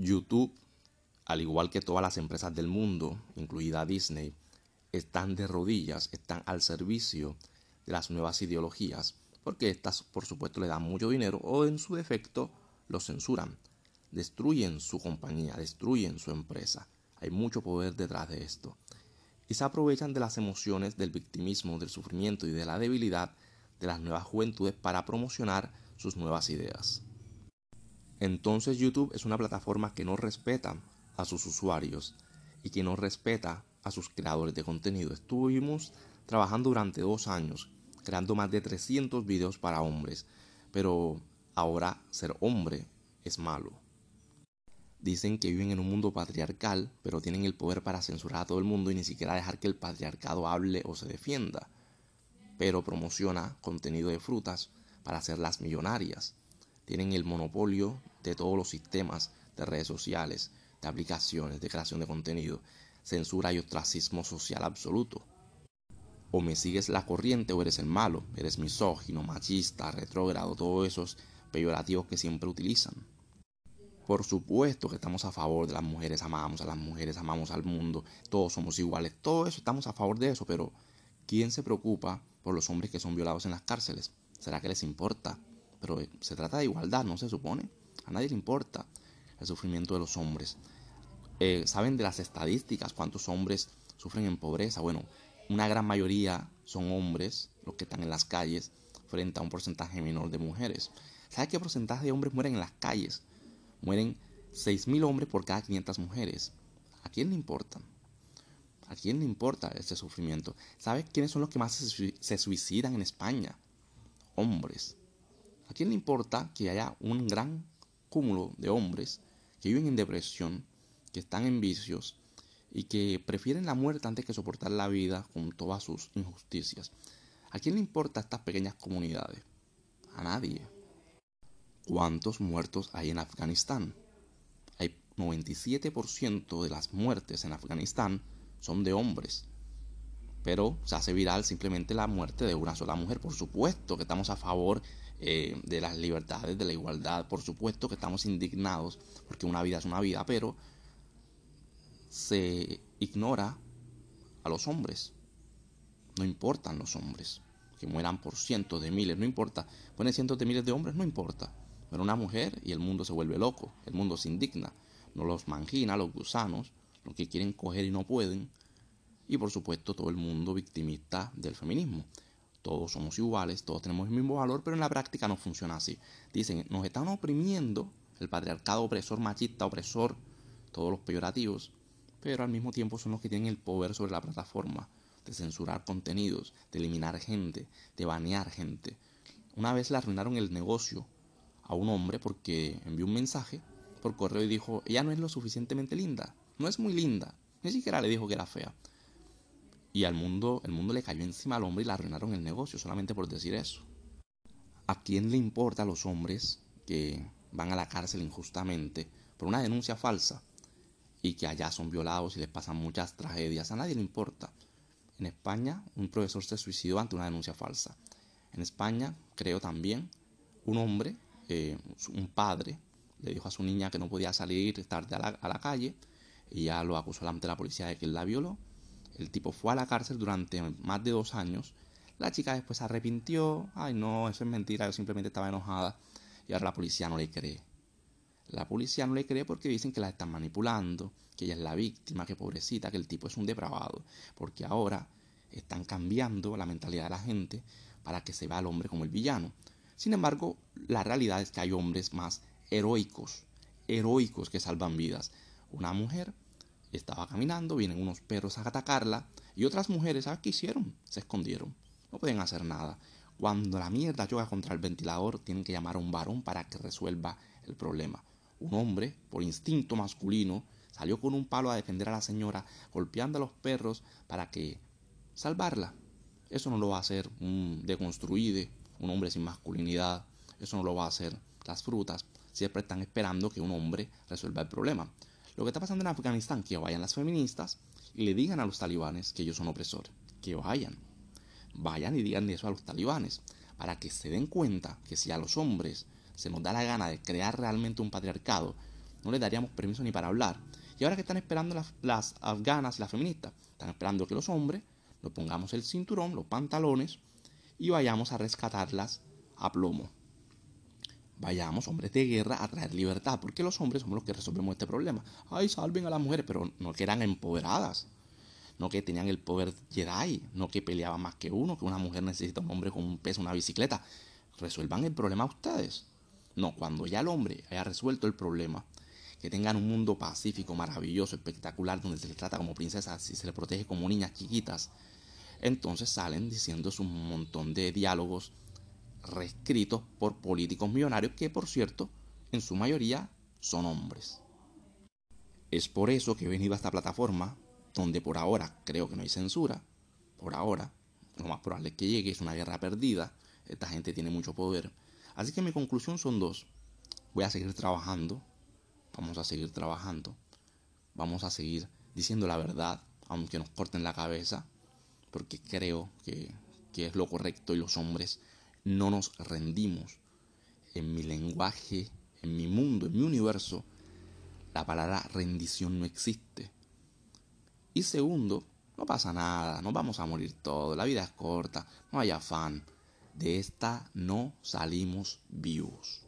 YouTube, al igual que todas las empresas del mundo, incluida Disney, están de rodillas, están al servicio de las nuevas ideologías, porque estas por supuesto le dan mucho dinero o en su defecto lo censuran, destruyen su compañía, destruyen su empresa. Hay mucho poder detrás de esto. Y se aprovechan de las emociones, del victimismo, del sufrimiento y de la debilidad de las nuevas juventudes para promocionar sus nuevas ideas. Entonces YouTube es una plataforma que no respeta a sus usuarios y que no respeta a sus creadores de contenido. Estuvimos trabajando durante dos años, creando más de 300 videos para hombres, pero ahora ser hombre es malo. Dicen que viven en un mundo patriarcal, pero tienen el poder para censurar a todo el mundo y ni siquiera dejar que el patriarcado hable o se defienda. Pero promociona contenido de frutas para hacerlas millonarias. Tienen el monopolio de todos los sistemas de redes sociales, de aplicaciones, de creación de contenido censura y ostracismo social absoluto. O me sigues la corriente o eres el malo, eres misógino, machista, retrógrado, todos esos peyorativos que siempre utilizan. Por supuesto que estamos a favor de las mujeres, amamos a las mujeres, amamos al mundo, todos somos iguales, todo eso estamos a favor de eso, pero ¿quién se preocupa por los hombres que son violados en las cárceles? ¿Será que les importa? Pero se trata de igualdad, ¿no se supone? A nadie le importa el sufrimiento de los hombres. Eh, saben de las estadísticas, cuántos hombres sufren en pobreza. Bueno, una gran mayoría son hombres los que están en las calles frente a un porcentaje menor de mujeres. ¿Sabe qué porcentaje de hombres mueren en las calles? Mueren 6.000 hombres por cada 500 mujeres. ¿A quién le importa? ¿A quién le importa ese sufrimiento? ¿Sabe quiénes son los que más se suicidan en España? Hombres. ¿A quién le importa que haya un gran cúmulo de hombres que viven en depresión, que están en vicios y que prefieren la muerte antes que soportar la vida con todas sus injusticias. ¿A quién le importa estas pequeñas comunidades? A nadie. ¿Cuántos muertos hay en Afganistán? Hay 97% de las muertes en Afganistán son de hombres. Pero se hace viral simplemente la muerte de una sola mujer. Por supuesto que estamos a favor eh, de las libertades, de la igualdad. Por supuesto que estamos indignados porque una vida es una vida. Pero se ignora a los hombres. No importan los hombres. Que mueran por cientos de miles, no importa. Ponen cientos de miles de hombres, no importa. Pero una mujer y el mundo se vuelve loco. El mundo se indigna. No los mangina, los gusanos, los que quieren coger y no pueden. Y por supuesto todo el mundo victimista del feminismo. Todos somos iguales, todos tenemos el mismo valor, pero en la práctica no funciona así. Dicen, nos están oprimiendo el patriarcado opresor, machista, opresor, todos los peyorativos, pero al mismo tiempo son los que tienen el poder sobre la plataforma, de censurar contenidos, de eliminar gente, de banear gente. Una vez le arruinaron el negocio a un hombre porque envió un mensaje por correo y dijo, ella no es lo suficientemente linda, no es muy linda, ni siquiera le dijo que era fea. Y al mundo, el mundo le cayó encima al hombre y le arruinaron el negocio solamente por decir eso. ¿A quién le importa a los hombres que van a la cárcel injustamente por una denuncia falsa? y que allá son violados y les pasan muchas tragedias. A nadie le importa. En España, un profesor se suicidó ante una denuncia falsa. En España, creo también, un hombre, eh, un padre, le dijo a su niña que no podía salir tarde a la, a la calle y ya lo acusó ante la policía de que él la violó. El tipo fue a la cárcel durante más de dos años. La chica después se arrepintió. Ay, no, eso es mentira, yo simplemente estaba enojada. Y ahora la policía no le cree. La policía no le cree porque dicen que la están manipulando, que ella es la víctima, que pobrecita, que el tipo es un depravado, porque ahora están cambiando la mentalidad de la gente para que se vea al hombre como el villano. Sin embargo, la realidad es que hay hombres más heroicos, heroicos que salvan vidas. Una mujer estaba caminando, vienen unos perros a atacarla y otras mujeres, ¿sabes qué hicieron? Se escondieron. No pueden hacer nada. Cuando la mierda choca contra el ventilador, tienen que llamar a un varón para que resuelva el problema un hombre, por instinto masculino, salió con un palo a defender a la señora, golpeando a los perros para que salvarla. Eso no lo va a hacer un deconstruido, un hombre sin masculinidad. Eso no lo va a hacer las frutas. Siempre están esperando que un hombre resuelva el problema. Lo que está pasando en Afganistán, que vayan las feministas y le digan a los talibanes que ellos son opresores. Que vayan. Vayan y digan eso a los talibanes. Para que se den cuenta que si a los hombres se nos da la gana de crear realmente un patriarcado no les daríamos permiso ni para hablar. Y ahora que están esperando las, las afganas y las feministas, están esperando que los hombres nos pongamos el cinturón, los pantalones y vayamos a rescatarlas a plomo. Vayamos, hombres de guerra, a traer libertad, porque los hombres somos los que resolvemos este problema. Ay, salven a las mujeres, pero no que eran empoderadas, no que tenían el poder Jedi, no que peleaban más que uno, que una mujer necesita un hombre con un peso, una bicicleta. Resuelvan el problema ustedes. No, cuando ya el hombre haya resuelto el problema, que tengan un mundo pacífico, maravilloso, espectacular, donde se les trata como princesas y se les protege como niñas chiquitas, entonces salen diciendo un montón de diálogos reescritos por políticos millonarios que, por cierto, en su mayoría son hombres. Es por eso que he venido a esta plataforma, donde por ahora creo que no hay censura, por ahora, lo más probable es que llegue, es una guerra perdida, esta gente tiene mucho poder. Así que mi conclusión son dos. Voy a seguir trabajando, vamos a seguir trabajando, vamos a seguir diciendo la verdad, aunque nos corten la cabeza, porque creo que, que es lo correcto y los hombres no nos rendimos. En mi lenguaje, en mi mundo, en mi universo, la palabra rendición no existe. Y segundo, no pasa nada, nos vamos a morir todos, la vida es corta, no hay afán. De esta no salimos vivos.